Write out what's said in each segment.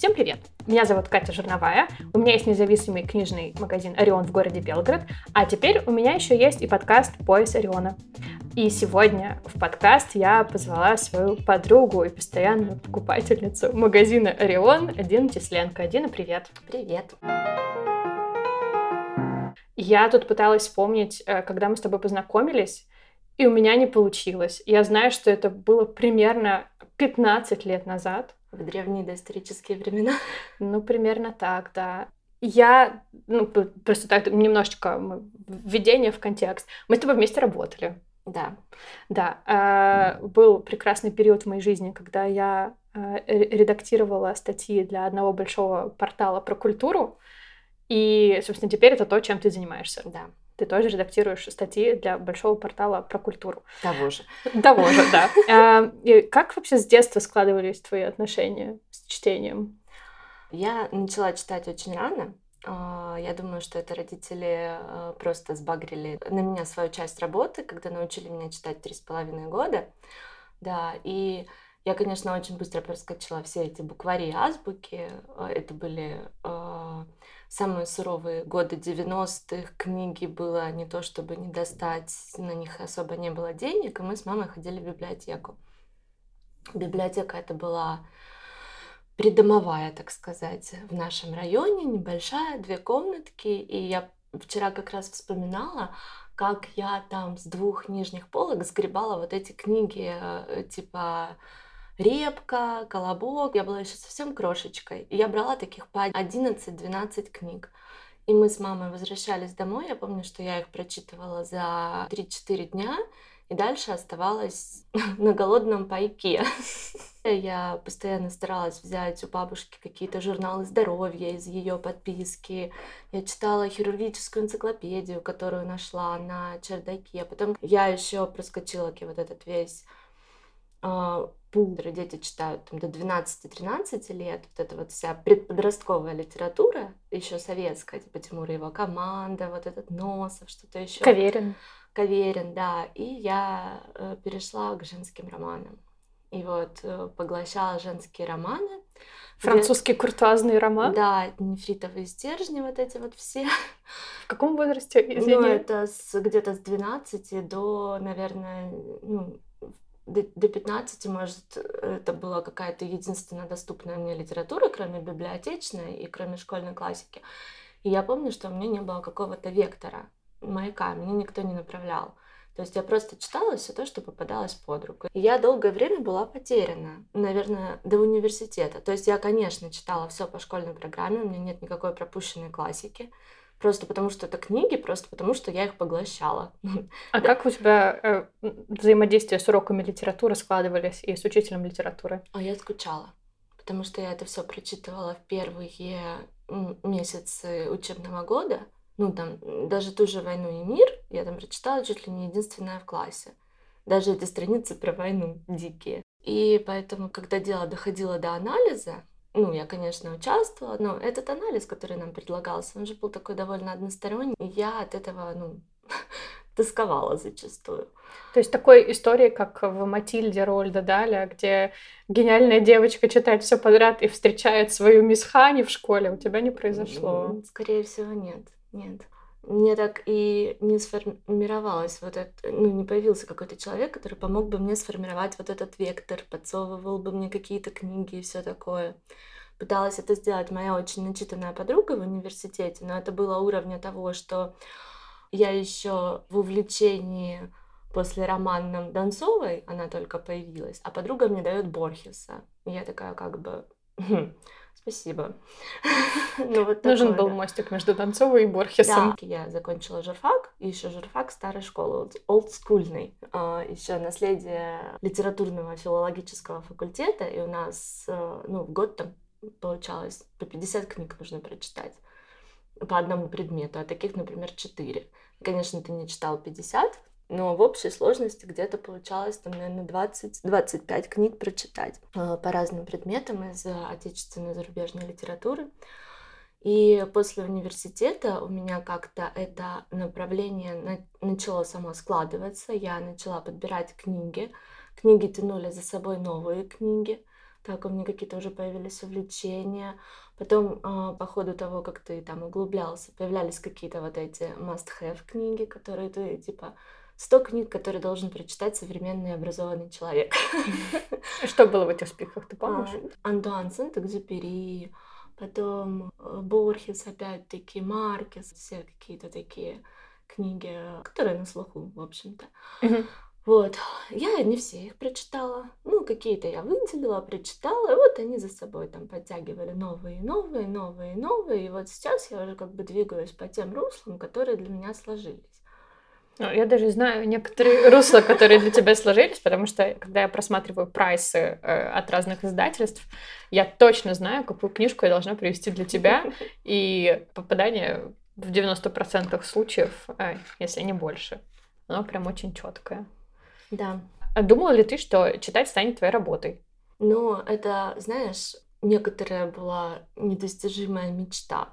Всем привет! Меня зовут Катя Жирновая, у меня есть независимый книжный магазин «Орион» в городе Белгород, а теперь у меня еще есть и подкаст «Пояс Ориона». И сегодня в подкаст я позвала свою подругу и постоянную покупательницу магазина «Орион» Дина Тесленко. Дина, привет! Привет! Я тут пыталась вспомнить, э, когда мы с тобой познакомились, и у меня не получилось. Я знаю, что это было примерно 15 лет назад. В древние доисторические времена. Ну, примерно так, да. Я, ну, просто так немножечко введение в контекст. Мы с тобой вместе работали. Да. Да. Э, был прекрасный период в моей жизни, когда я э, редактировала статьи для одного большого портала про культуру. И, собственно, теперь это то, чем ты занимаешься. Да. Ты тоже редактируешь статьи для большого портала про культуру. Того же. Того же, да. А, как вообще с детства складывались твои отношения с чтением? Я начала читать очень рано. А, я думаю, что это родители а, просто сбагрили на меня свою часть работы, когда научили меня читать три с половиной года. Да, и я, конечно, очень быстро проскочила все эти буквари азбуки. Это были самые суровые годы 90-х книги было не то чтобы не достать, на них особо не было денег, и мы с мамой ходили в библиотеку. Библиотека это была придомовая, так сказать, в нашем районе, небольшая, две комнатки, и я вчера как раз вспоминала, как я там с двух нижних полок сгребала вот эти книги, э, типа репка, колобок. Я была еще совсем крошечкой. И я брала таких по 11-12 книг. И мы с мамой возвращались домой. Я помню, что я их прочитывала за 3-4 дня. И дальше оставалась на голодном пайке. Я постоянно старалась взять у бабушки какие-то журналы здоровья из ее подписки. Я читала хирургическую энциклопедию, которую нашла на чердаке. Потом я еще проскочила вот этот весь пул, дети читают там, до 12-13 лет, вот эта вот вся предподростковая литература, еще советская, типа Тимура его команда, вот этот Носов, что-то еще. Каверин. Каверин, да. И я э, перешла к женским романам. И вот э, поглощала женские романы. Французский где... куртуазный роман? Да, нефритовые стержни, вот эти вот все. В каком возрасте, извини? Ну, это с, где-то с 12 до, наверное, ну, до, до 15, может, это была какая-то единственная доступная мне литература, кроме библиотечной и кроме школьной классики. И я помню, что у меня не было какого-то вектора, маяка, меня никто не направлял. То есть я просто читала все то, что попадалось под руку. И я долгое время была потеряна, наверное, до университета. То есть я, конечно, читала все по школьной программе, у меня нет никакой пропущенной классики просто потому что это книги, просто потому что я их поглощала. А как у тебя э, взаимодействие с уроками литературы складывались и с учителем литературы? А я скучала, потому что я это все прочитывала в первые месяцы учебного года. Ну, там, даже ту же «Войну и мир» я там прочитала чуть ли не единственная в классе. Даже эти страницы про войну дикие. И поэтому, когда дело доходило до анализа, ну, я, конечно, участвовала, но этот анализ, который нам предлагался, он же был такой довольно односторонний, и я от этого, ну, тосковала зачастую. То есть такой истории, как в Матильде Рольда Даля, где гениальная девочка читает все подряд и встречает свою мисс Хани в школе, у тебя не произошло? Скорее всего, нет. Нет. Мне так и не сформировалось вот это, ну, не появился какой-то человек, который помог бы мне сформировать вот этот вектор, подсовывал бы мне какие-то книги и все такое. Пыталась это сделать моя очень начитанная подруга в университете, но это было уровня того, что я еще в увлечении после романном Донцовой, она только появилась, а подруга мне дает Борхеса. И я такая как бы, «Хм, Спасибо. ну, вот Нужен был мостик между Донцовой и Борхесом. Да, я закончила журфак, и еще журфак старой школы, олдскульный. А, еще наследие литературного филологического факультета, и у нас э, ну, в год там получалось по 50 книг нужно прочитать по одному предмету, а таких, например, 4. Конечно, ты не читал 50, но в общей сложности где-то получалось, там, наверное, 20-25 книг прочитать э, по разным предметам из отечественной и зарубежной литературы. И после университета у меня как-то это направление начало само складываться. Я начала подбирать книги. Книги тянули за собой новые книги. Так, у меня какие-то уже появились увлечения. Потом, э, по ходу того, как ты там углублялся, появлялись какие-то вот эти must-have книги, которые ты, типа, 100 книг, которые должен прочитать современный образованный человек. Что было в этих списках, ты помнишь? А, Антуан Сент-Экзюпери, потом э, Борхес, опять-таки, Маркес, все какие-то такие книги, которые на слуху, в общем-то. Вот, я не все их прочитала, ну, какие-то я выделила, прочитала, и вот они за собой там подтягивали новые, новые, новые, новые, и вот сейчас я уже как бы двигаюсь по тем руслам, которые для меня сложились. Ну, я даже знаю некоторые русла, которые для тебя сложились, потому что, когда я просматриваю прайсы э, от разных издательств, я точно знаю, какую книжку я должна привести для тебя, и попадание в 90% случаев, э, если не больше, оно прям очень четкое. Да. А думала ли ты, что читать станет твоей работой? Ну, это, знаешь, некоторая была недостижимая мечта.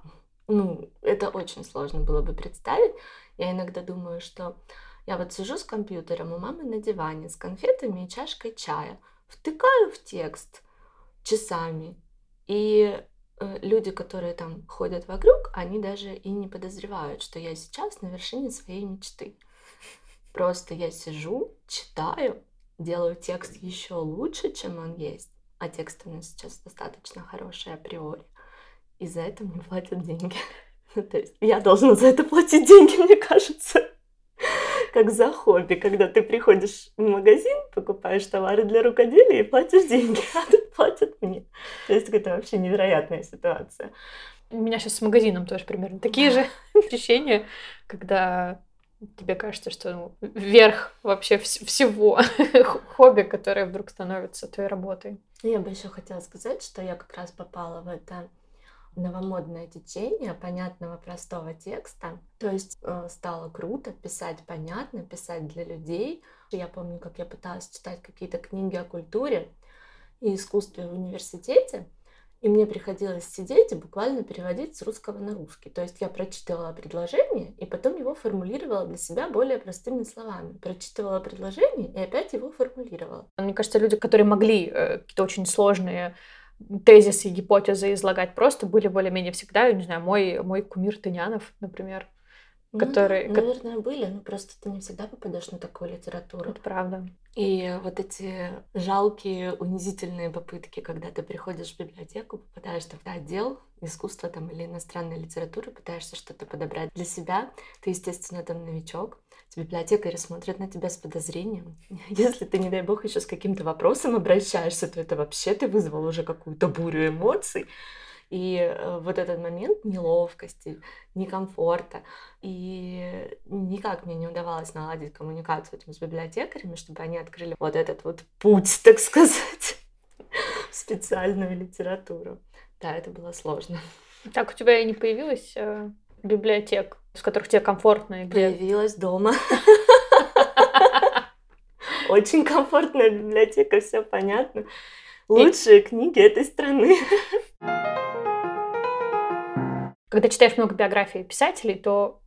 Ну, это очень сложно было бы представить. Я иногда думаю, что я вот сижу с компьютером у мамы на диване с конфетами и чашкой чая, втыкаю в текст часами, и э, люди, которые там ходят вокруг, они даже и не подозревают, что я сейчас на вершине своей мечты. Просто я сижу, читаю, делаю текст еще лучше, чем он есть, а текст у меня сейчас достаточно хороший априори, и за это мне платят деньги. То есть я должна за это платить деньги, мне кажется. Как за хобби, когда ты приходишь в магазин, покупаешь товары для рукоделия и платишь деньги, а тут платят мне. То есть это вообще невероятная ситуация. У меня сейчас с магазином тоже примерно такие же ощущения, когда тебе кажется, что ну, верх вообще вс- всего хобби, которое вдруг становится твоей работой. Я бы еще хотела сказать, что я как раз попала в это новомодное течение понятного простого текста. То есть э, стало круто писать понятно, писать для людей. Я помню, как я пыталась читать какие-то книги о культуре и искусстве в университете, и мне приходилось сидеть и буквально переводить с русского на русский. То есть я прочитывала предложение и потом его формулировала для себя более простыми словами. Прочитывала предложение и опять его формулировала. Мне кажется, люди, которые могли э, какие-то очень сложные тезисы, гипотезы излагать просто были более-менее всегда, не знаю, мой, мой кумир Тынянов, например, ну, который... Да, наверное, были, но просто ты не всегда попадешь на такую литературу. Это правда. И вот эти жалкие, унизительные попытки, когда ты приходишь в библиотеку, попадаешь в отдел искусства там, или иностранной литературы, пытаешься что-то подобрать для себя, ты, естественно, там новичок, библиотекари смотрят на тебя с подозрением. Если ты, не дай бог, еще с каким-то вопросом обращаешься, то это вообще ты вызвал уже какую-то бурю эмоций. И э, вот этот момент неловкости, некомфорта. И никак мне не удавалось наладить коммуникацию этим с библиотекарями, чтобы они открыли вот этот вот путь, так сказать, в специальную литературу. Да, это было сложно. Так у тебя и не появилась э, библиотек, с которых тебе комфортно? И где... Появилась дома. Очень комфортная библиотека, все понятно. Лучшие книги этой страны. Когда читаешь много биографий писателей, то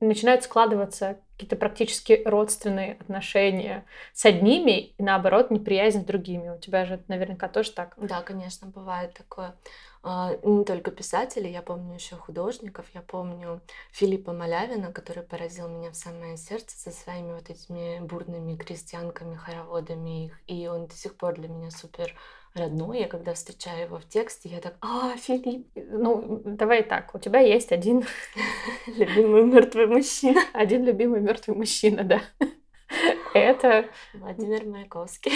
начинают складываться какие-то практически родственные отношения с одними и, наоборот, неприязнь с другими. У тебя же наверняка тоже так. Да, конечно, бывает такое. А, не только писателей, я помню еще художников, я помню Филиппа Малявина, который поразил меня в самое сердце со своими вот этими бурными крестьянками, хороводами их, и он до сих пор для меня супер родной. Я когда встречаю его в тексте, я так, а, Филипп. Ну, давай так, у тебя есть один любимый мертвый мужчина. Один любимый мертвый мужчина, да. Это Владимир Маяковский.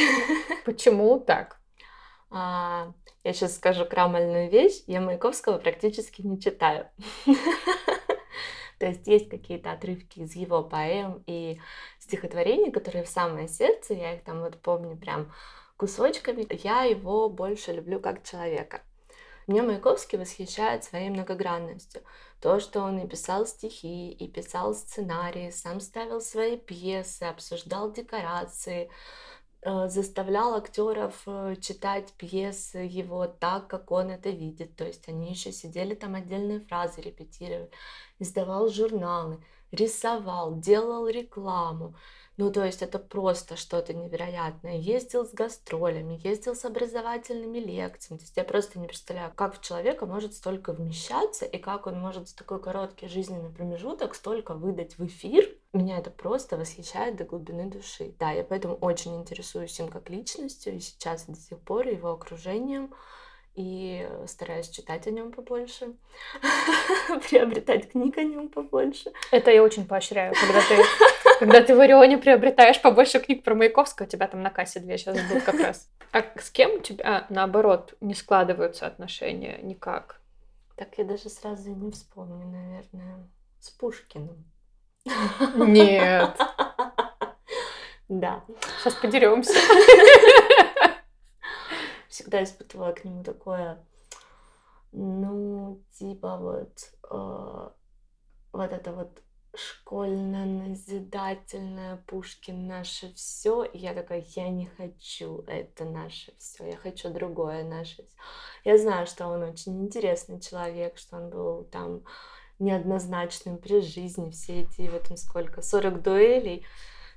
Почему так? Я сейчас скажу крамольную вещь. Я Маяковского практически не читаю. То есть есть какие-то отрывки из его поэм и стихотворений, которые в самое сердце, я их там вот помню прям кусочками. Я его больше люблю как человека. Меня Маяковский восхищает своей многогранностью. То, что он и писал стихи, и писал сценарии, сам ставил свои пьесы, обсуждал декорации, заставлял актеров э, читать пьесы его так, как он это видит. То есть они еще сидели там отдельные фразы репетировали, издавал журналы, рисовал, делал рекламу. Ну, то есть это просто что-то невероятное. Ездил с гастролями, ездил с образовательными лекциями. То есть я просто не представляю, как в человека может столько вмещаться и как он может за такой короткий жизненный промежуток столько выдать в эфир. Меня это просто восхищает до глубины души. Да, я поэтому очень интересуюсь им как личностью и сейчас до сих пор его окружением и стараюсь читать о нем побольше, приобретать книг о нем побольше. Это я очень поощряю, когда ты, когда ты в Орионе приобретаешь побольше книг про Маяковского, у тебя там на кассе две сейчас будут как раз. А с кем у тебя, наоборот, не складываются отношения никак? Так я даже сразу и не вспомню, наверное. С Пушкиным. Нет. Да. Сейчас подеремся всегда испытывала к нему такое, ну, типа вот, э, вот это вот школьное, назидательное, Пушкин наше все. И я такая, я не хочу это наше все, я хочу другое наше все. Я знаю, что он очень интересный человек, что он был там неоднозначным при жизни, все эти, в этом сколько, 40 дуэлей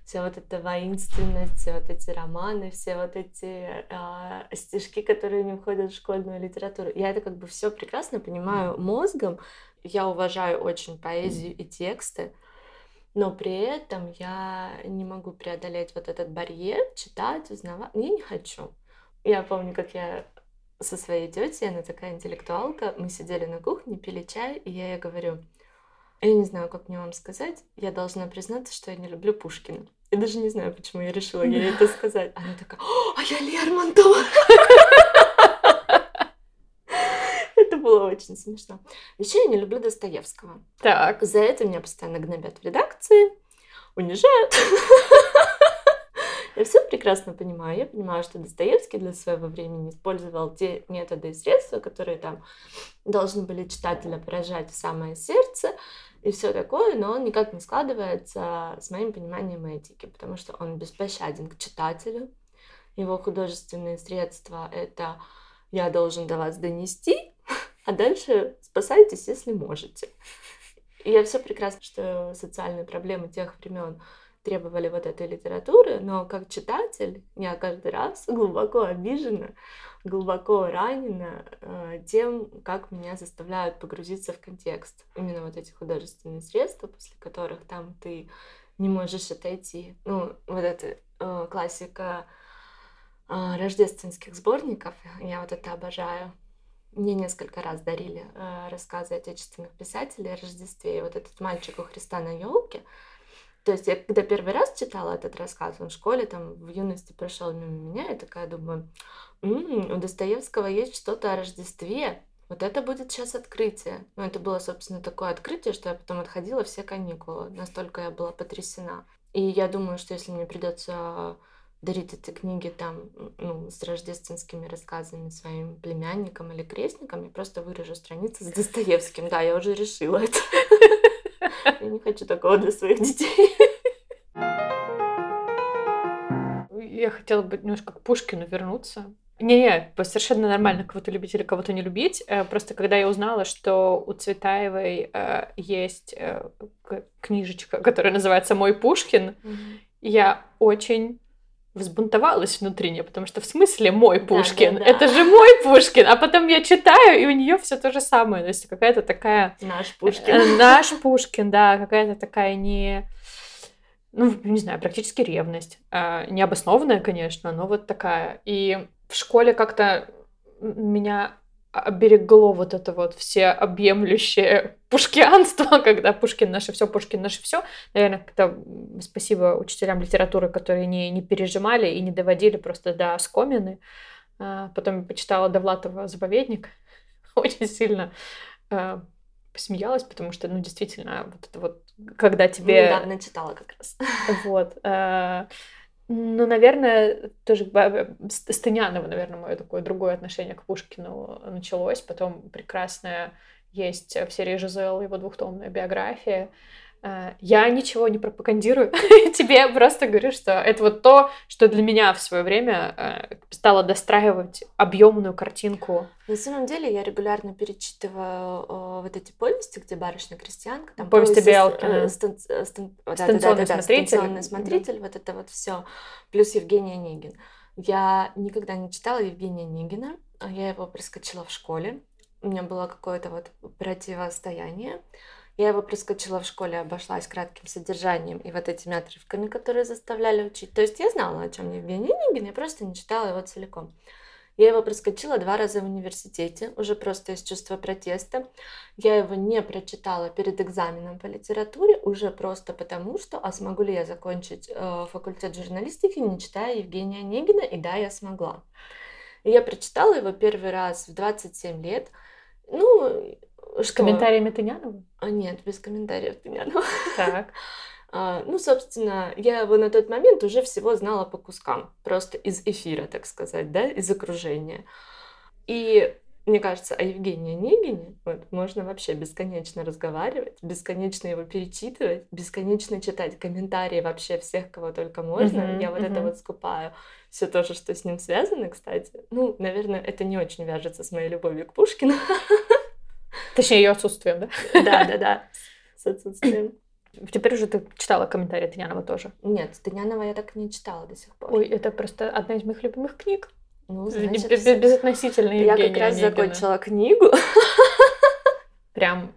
вся вот эта воинственность, все вот эти романы, все вот эти э, стишки, которые не входят в школьную литературу. Я это как бы все прекрасно понимаю мозгом. Я уважаю очень поэзию и тексты, но при этом я не могу преодолеть вот этот барьер, читать, узнавать. Я не хочу. Я помню, как я со своей тетей, она такая интеллектуалка, мы сидели на кухне, пили чай, и я ей говорю, я не знаю, как мне вам сказать, я должна признаться, что я не люблю Пушкина. Я даже не знаю, почему я решила ей это сказать. Она такая, а я Лермонтова. Это было очень смешно. Еще я не люблю Достоевского. Так. За это меня постоянно гнобят в редакции, унижают. Я все прекрасно понимаю. Я понимаю, что Достоевский для своего времени использовал те методы и средства, которые там должны были читателя поражать в самое сердце и все такое, но он никак не складывается с моим пониманием этики, потому что он беспощаден к читателю. Его художественные средства — это «я должен до вас донести», а дальше спасайтесь, если можете. И я все прекрасно, что социальные проблемы тех времен требовали вот этой литературы, но как читатель я каждый раз глубоко обижена, глубоко ранена э, тем, как меня заставляют погрузиться в контекст. Именно вот эти художественные средства, после которых там ты не можешь отойти. Ну, вот эта э, классика э, рождественских сборников, я вот это обожаю. Мне несколько раз дарили э, рассказы отечественных писателей о Рождестве. И вот этот мальчик у Христа на елке, то есть я когда первый раз читала этот рассказ, он в школе, там, в юности прошел мимо меня, я такая думаю, м-м, у Достоевского есть что-то о Рождестве, вот это будет сейчас открытие. Ну, это было, собственно, такое открытие, что я потом отходила все каникулы. Настолько я была потрясена. И я думаю, что если мне придется дарить эти книги там, ну, с рождественскими рассказами своим племянникам или крестникам, я просто выражу страницы с Достоевским. Да, я уже решила это. Я не хочу такого для своих детей. Я хотела бы немножко к Пушкину вернуться. Не-не, совершенно нормально кого-то любить или кого-то не любить. Э, просто когда я узнала, что у Цветаевой э, есть э, книжечка, которая называется «Мой Пушкин», mm-hmm. я очень взбунтовалась внутренне, потому что в смысле мой Пушкин? Да, да, да. Это же мой Пушкин. А потом я читаю, и у нее все то же самое. То есть какая-то такая... Наш Пушкин. Э, наш Пушкин, да, какая-то такая не... Ну, не знаю, практически ревность. А, необоснованная, конечно, но вот такая. И в школе как-то меня оберегло вот это вот все объемлющее пушкианство, когда Пушкин наше все, Пушкин наше все. Наверное, как-то спасибо учителям литературы, которые не, не пережимали и не доводили просто до скомины. А, потом я почитала Довлатова «Заповедник». Очень сильно а, посмеялась, потому что, ну, действительно, вот это вот, когда тебе... Недавно читала как раз. Вот. Ну, наверное, тоже с Тынянова, наверное, мое такое другое отношение к Пушкину началось. Потом прекрасная есть в серии Жизел его двухтомная биография. Э, я ничего не пропагандирую. Тебе просто говорю, что это вот то, что для меня в свое время э, стало достраивать объемную картинку. На самом деле я регулярно перечитываю э, вот эти повести, где барышня-крестьянка. Там Повести Белкина. Э, стан, стан, станционный да, да, смотритель. Станционный смотритель, да. вот это вот все. Плюс Евгений Онегин. Я никогда не читала Евгения Онегина. Я его проскочила в школе. У меня было какое-то вот противостояние. Я его проскочила в школе, обошлась кратким содержанием и вот этими отрывками, которые заставляли учить. То есть я знала, о чем Евгений Онегин, я просто не читала его целиком. Я его проскочила два раза в университете, уже просто из чувства протеста. Я его не прочитала перед экзаменом по литературе, уже просто потому, что, а смогу ли я закончить э, факультет журналистики, не читая Евгения Онегина, и да, я смогла. Я прочитала его первый раз в 27 лет. Ну, с комментариями Тынянова? А, нет, без комментариев Тынянова. Так. А, ну, собственно, я его на тот момент уже всего знала по кускам, просто из эфира, так сказать, да, из окружения. И мне кажется, о Евгении Онегине вот, можно вообще бесконечно разговаривать, бесконечно его перечитывать, бесконечно читать комментарии вообще всех, кого только можно. Mm-hmm, я вот mm-hmm. это вот скупаю. Все то же, что с ним связано, кстати. Ну, наверное, это не очень вяжется с моей любовью к Пушкину. Точнее, ее отсутствием, да? Да, да, да, с отсутствием. Теперь уже ты читала комментарии Тынянова тоже? Нет, Тынянова я так и не читала до сих пор. Ой, это просто одна из моих любимых книг. Ну, значит, без, безотносительно Я как раз Онегина. закончила книгу. Прям,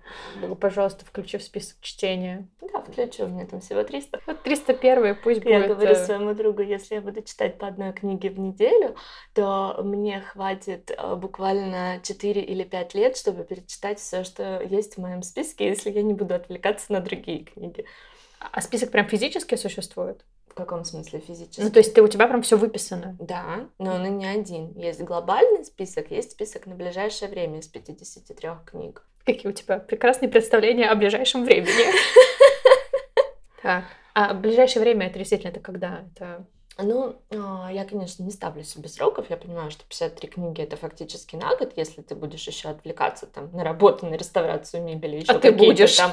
пожалуйста, включи в список чтения. Да, включу, у меня там всего 300. Вот 301 пусть я будет. Я говорю э, своему другу, если я буду читать по одной книге в неделю, то мне хватит э, буквально 4 или 5 лет, чтобы перечитать все, что есть в моем списке, если я не буду отвлекаться на другие книги. А список прям физически существует? В каком смысле физически? Ну, то есть ты, у тебя прям все выписано? Да, но он и не один. Есть глобальный список, есть список на ближайшее время из 53 книг. Какие у тебя прекрасные представления о ближайшем времени. Так. А ближайшее время это действительно это когда? Это ну, а, я, конечно, не ставлю себе сроков. Я понимаю, что 53 книги это фактически на год, если ты будешь еще отвлекаться там на работу, на реставрацию мебели, еще а ты будешь там.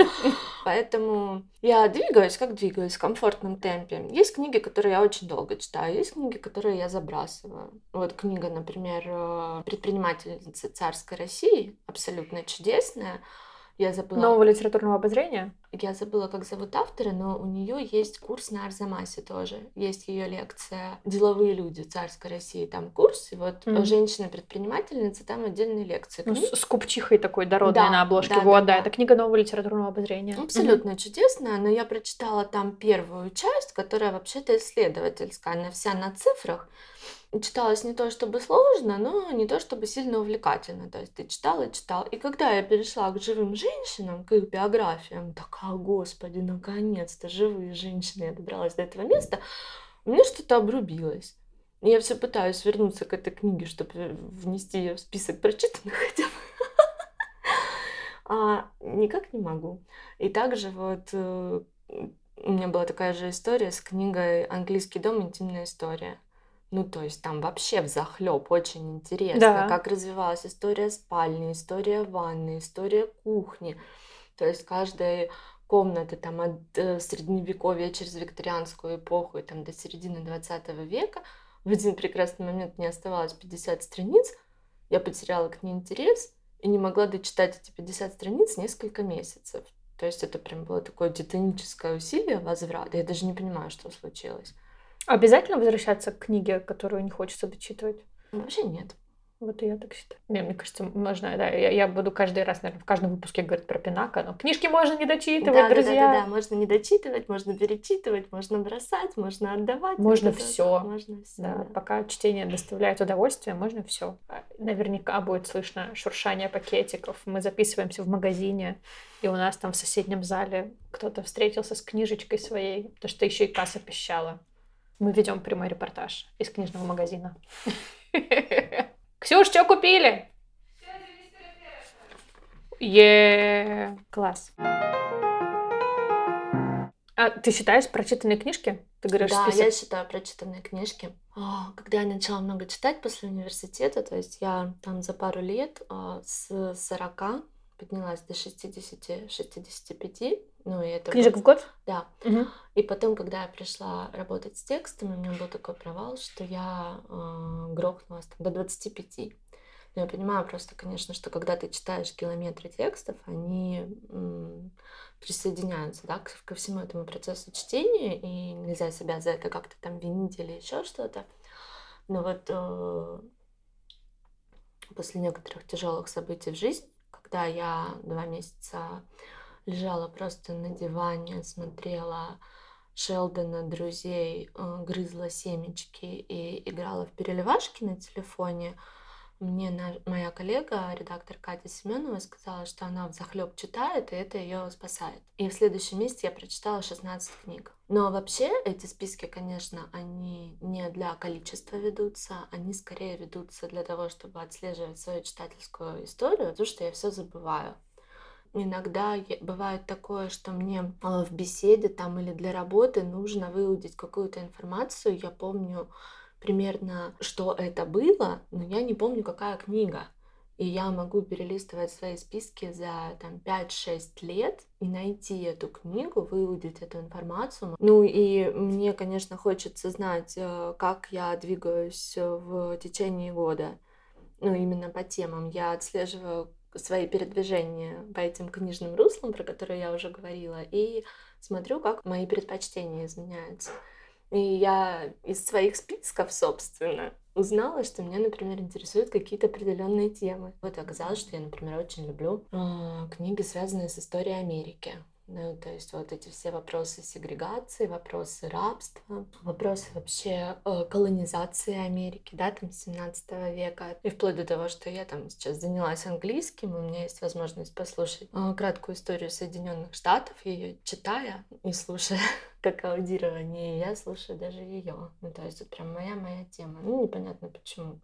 Поэтому я двигаюсь, как двигаюсь, в комфортном темпе. Есть книги, которые я очень долго читаю, есть книги, которые я забрасываю. Вот книга, например, «Предпринимательница царской России», абсолютно чудесная. Я забыла. Нового литературного обозрения? Я забыла, как зовут автора, но у нее есть курс на Арзамасе тоже. Есть ее лекция «Деловые люди царской России». Там курс, и вот mm. женщина-предпринимательница, там отдельные лекции. Ну, с, с купчихой такой дородной да, на обложке. Да, вот, да, да, да. Это книга нового литературного обозрения. Абсолютно mm-hmm. чудесная, но я прочитала там первую часть, которая вообще-то исследовательская. Она вся на цифрах читалось не то чтобы сложно, но не то чтобы сильно увлекательно. То есть ты читал и читал. И когда я перешла к живым женщинам, к их биографиям, такая, господи, наконец-то живые женщины, я добралась до этого места, у меня что-то обрубилось. Я все пытаюсь вернуться к этой книге, чтобы внести ее в список прочитанных хотя бы. А никак не могу. И также вот э, у меня была такая же история с книгой «Английский дом. Интимная история». Ну, то есть там вообще в захлеб очень интересно, да. как развивалась история спальни, история ванны, история кухни. То есть каждая комната там от э, средневековья через викторианскую эпоху и там до середины 20 века. В один прекрасный момент не оставалось 50 страниц, я потеряла к ней интерес и не могла дочитать эти 50 страниц несколько месяцев. То есть это прям было такое титаническое усилие возврата. Я даже не понимаю, что случилось. Обязательно возвращаться к книге, которую не хочется дочитывать? Вообще нет. Вот и я так считаю. Не, мне кажется, можно, да, я, я буду каждый раз, наверное, в каждом выпуске говорить про Пинака, но книжки можно не дочитывать, да, друзья. Да, да, да, да, можно не дочитывать, можно перечитывать, можно бросать, можно отдавать. Можно все. Можно все. Да, да, пока чтение доставляет удовольствие, можно все. Наверняка будет слышно шуршание пакетиков. Мы записываемся в магазине, и у нас там в соседнем зале кто-то встретился с книжечкой своей, потому что еще и касса пищала. Мы ведем прямой репортаж из книжного магазина. Ксюш, что купили? Е, класс. А ты считаешь прочитанные книжки? Ты говоришь да, список? я считаю прочитанные книжки. А, когда я начала много читать после университета, то есть я там за пару лет а, с 40 поднялась до 60-65. Ну, и это Книжек был... в год? Да. Угу. И потом, когда я пришла работать с текстом, у меня был такой провал, что я э, грохнулась там, до 25. Но я понимаю просто, конечно, что когда ты читаешь километры текстов, они м, присоединяются да, ко всему этому процессу чтения, и нельзя себя за это как-то там винить или еще что-то. Но вот э, после некоторых тяжелых событий в жизни, когда я два месяца лежала просто на диване, смотрела Шелдона, друзей, э, грызла семечки и играла в переливашки на телефоне, мне моя коллега, редактор Катя Семенова, сказала, что она в захлеб читает, и это ее спасает. И в следующем месяце я прочитала 16 книг. Но вообще эти списки, конечно, они не для количества ведутся, они скорее ведутся для того, чтобы отслеживать свою читательскую историю, потому что я все забываю. Иногда бывает такое, что мне а, в беседе там или для работы нужно выудить какую-то информацию. Я помню примерно, что это было, но я не помню, какая книга. И я могу перелистывать свои списки за там, 5-6 лет и найти эту книгу, выудить эту информацию. Ну и мне, конечно, хочется знать, э, как я двигаюсь в течение года. Ну, именно по темам. Я отслеживаю свои передвижения по этим книжным руслам, про которые я уже говорила, и смотрю, как мои предпочтения изменяются. И я из своих списков, собственно, узнала, что меня, например, интересуют какие-то определенные темы. Вот оказалось, что я, например, очень люблю э, книги, связанные с историей Америки. Ну, то есть вот эти все вопросы сегрегации, вопросы рабства, вопросы вообще э, колонизации Америки, да, там 17 века. И вплоть до того, что я там сейчас занялась английским, у меня есть возможность послушать э, краткую историю Соединенных Штатов, ее читая и слушая как аудирование, и я слушаю даже ее. Ну, то есть это прям моя-моя тема. Ну, непонятно почему.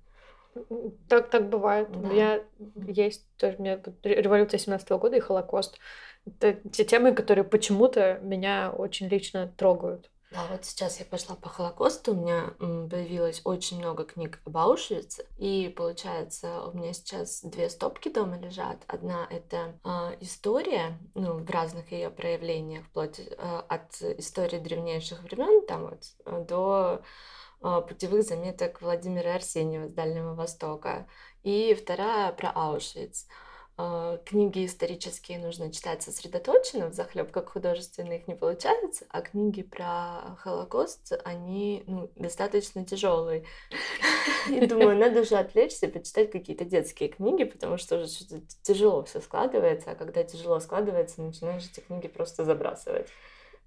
Так, так бывает. Да. У меня есть тоже у меня революция 17 -го года и Холокост. Это те темы, которые почему-то меня очень лично трогают. Да, вот сейчас я пошла по Холокосту, у меня появилось очень много книг об Аушвице, и получается, у меня сейчас две стопки дома лежат. Одна это э, история, ну, в разных ее проявлениях, вплоть э, от истории древнейших времен, там вот, до э, путевых заметок Владимира Арсеньева с Дальнего Востока. И вторая про Аушвиц. Книги исторические нужно читать сосредоточенно, в захлеб, как художественные их не получается, а книги про Холокост, они ну, достаточно тяжелые. И думаю, надо же отвлечься, почитать какие-то детские книги, потому что уже что-то тяжело все складывается, а когда тяжело складывается, начинаешь эти книги просто забрасывать.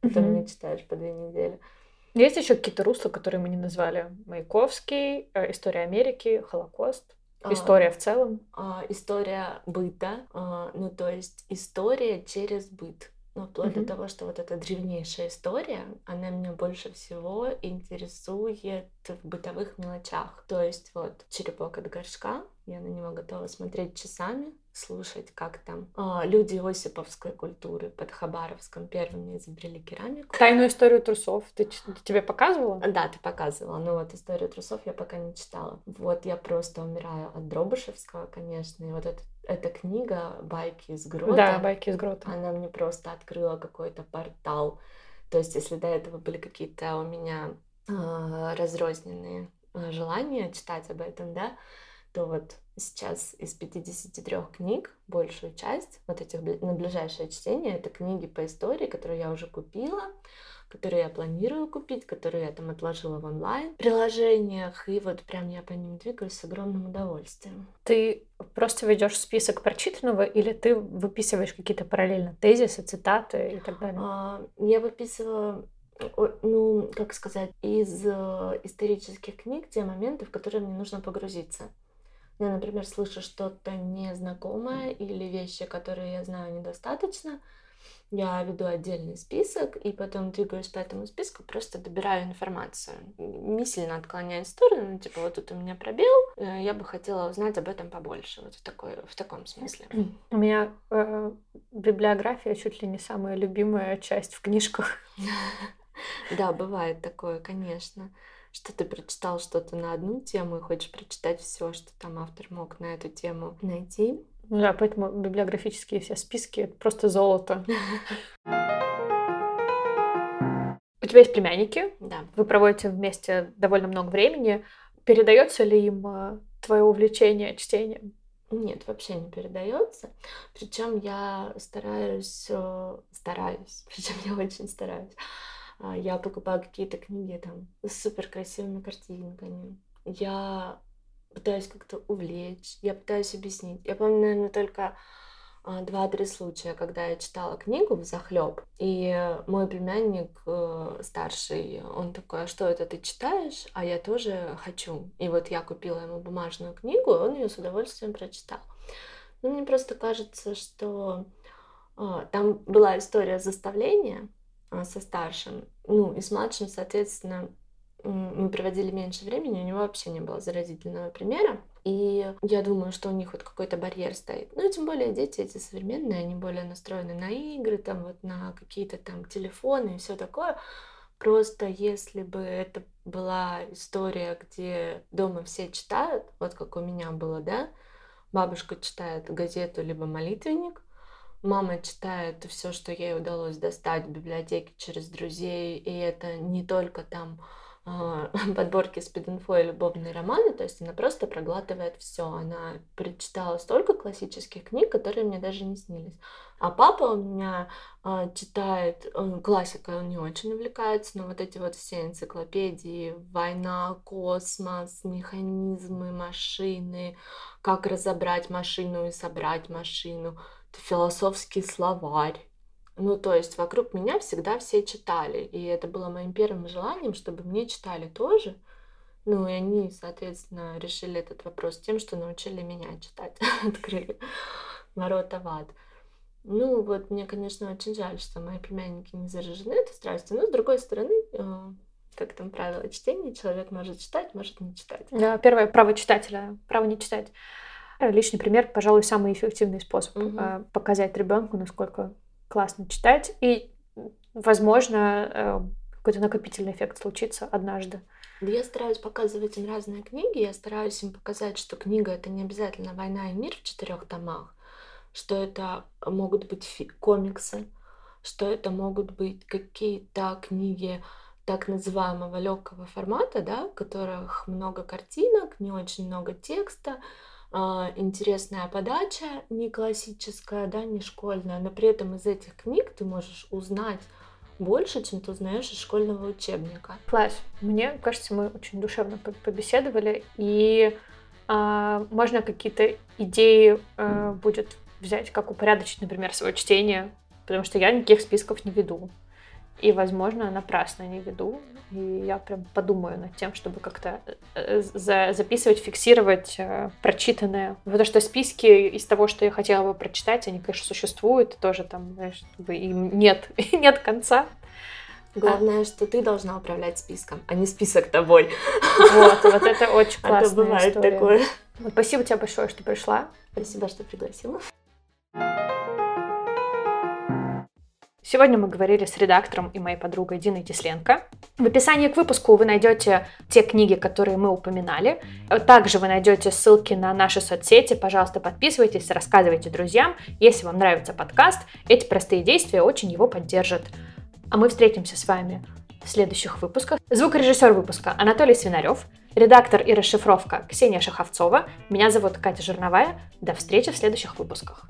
Потом не читаешь по две недели. Есть еще какие-то русла, которые мы не назвали? Маяковский, э, История Америки, Холокост. А, история в целом? А, история быта, а, ну то есть история через быт. Ну, вплоть mm-hmm. до того, что вот эта древнейшая история, она меня больше всего интересует в бытовых мелочах. То есть вот черепок от горшка, я на него готова смотреть часами, слушать, как там э, люди осиповской культуры под Хабаровском первыми изобрели керамику. Тайную историю трусов ты тебе показывала? Да, ты показывала. Но вот историю трусов я пока не читала. Вот я просто умираю от Дробышевского, конечно. И вот это, эта книга «Байки из грота». Да, «Байки из грота». Она мне просто открыла какой-то портал. То есть, если до этого были какие-то у меня э, разрозненные а, желания читать об этом, да, то вот сейчас из 53 книг большую часть вот этих на ближайшее чтение это книги по истории, которые я уже купила, которые я планирую купить, которые я там отложила в онлайн приложениях, и вот прям я по ним двигаюсь с огромным удовольствием. Ты просто ведешь список прочитанного или ты выписываешь какие-то параллельно тезисы, цитаты и так далее? А, я выписывала ну, как сказать, из э, исторических книг те моменты, в которые мне нужно погрузиться. Я, например, слышу что-то незнакомое или вещи, которые я знаю недостаточно, я веду отдельный список и потом двигаюсь по этому списку, просто добираю информацию. Не сильно отклоняюсь в сторону, ну, типа, вот тут у меня пробел, э, я бы хотела узнать об этом побольше, вот в, такой, в таком смысле. У меня э, библиография чуть ли не самая любимая часть в книжках. Да, бывает такое, конечно что ты прочитал что-то на одну тему и хочешь прочитать все, что там автор мог на эту тему найти. Да, поэтому библиографические все списки — это просто золото. У тебя есть племянники? Да. Вы проводите вместе довольно много времени. Передается ли им э, твое увлечение чтением? Нет, вообще не передается. Причем я стараюсь, э, стараюсь, причем я очень стараюсь. А, я покупаю какие-то книги там с супер красивыми картинками. Я пытаюсь как-то увлечь, я пытаюсь объяснить. Я помню, наверное, только а, два-три случая, когда я читала книгу в захлеб, и мой племянник э, старший, он такой, а что это ты читаешь? А я тоже хочу. И вот я купила ему бумажную книгу, и он ее с удовольствием прочитал. Ну, мне просто кажется, что э, там была история заставления со старшим, ну, и с младшим, соответственно, мы проводили меньше времени, у него вообще не было заразительного примера. И я думаю, что у них вот какой-то барьер стоит. Ну и тем более дети эти современные, они более настроены на игры, там вот на какие-то там телефоны и все такое. Просто если бы это была история, где дома все читают, вот как у меня было, да, бабушка читает газету либо молитвенник, мама читает все, что ей удалось достать в библиотеке через друзей, и это не только там а, подборки спид-инфо и любовные романы, то есть она просто проглатывает все. Она прочитала столько классических книг, которые мне даже не снились. А папа у меня э, читает, э, классика он не очень увлекается, но вот эти вот все энциклопедии, война, космос, механизмы, машины, как разобрать машину и собрать машину, философский словарь ну, то есть вокруг меня всегда все читали. И это было моим первым желанием, чтобы мне читали тоже. Ну, и они, соответственно, решили этот вопрос тем, что научили меня читать. Открыли ворота в ад. Ну, вот мне, конечно, очень жаль, что мои племянники не заражены этой страстью. Но, с другой стороны, э, как там правило чтения, человек может читать, может не читать. Да, первое право читателя, право не читать. Личный пример, пожалуй, самый эффективный способ угу. показать ребенку, насколько классно читать, и, возможно, э, какой-то накопительный эффект случится однажды. Я стараюсь показывать им разные книги, я стараюсь им показать, что книга это не обязательно «Война и мир» в четырех томах, что это могут быть комиксы, что это могут быть какие-то книги так называемого легкого формата, да, в которых много картинок, не очень много текста, интересная подача, не классическая, да, не школьная, но при этом из этих книг ты можешь узнать больше, чем ты узнаешь из школьного учебника. Класс. Мне кажется, мы очень душевно побеседовали, и э, можно какие-то идеи э, будет взять, как упорядочить, например, свое чтение, потому что я никаких списков не веду. И, возможно, напрасно не веду. И я прям подумаю над тем, чтобы как-то э, за записывать, фиксировать э, прочитанное. Потому что списки из того, что я хотела бы прочитать, они, конечно, существуют. Тоже там, знаешь, им нет, нет конца. Главное, а. что ты должна управлять списком, а не список тобой. Вот, вот это очень классно. Это бывает история. такое. Вот, спасибо тебе большое, что пришла. Спасибо, что пригласила. Сегодня мы говорили с редактором и моей подругой Диной Тесленко. В описании к выпуску вы найдете те книги, которые мы упоминали. Также вы найдете ссылки на наши соцсети. Пожалуйста, подписывайтесь, рассказывайте друзьям. Если вам нравится подкаст, эти простые действия очень его поддержат. А мы встретимся с вами в следующих выпусках. Звукорежиссер выпуска Анатолий Свинарев, редактор и расшифровка Ксения Шаховцова. Меня зовут Катя Жирновая. До встречи в следующих выпусках.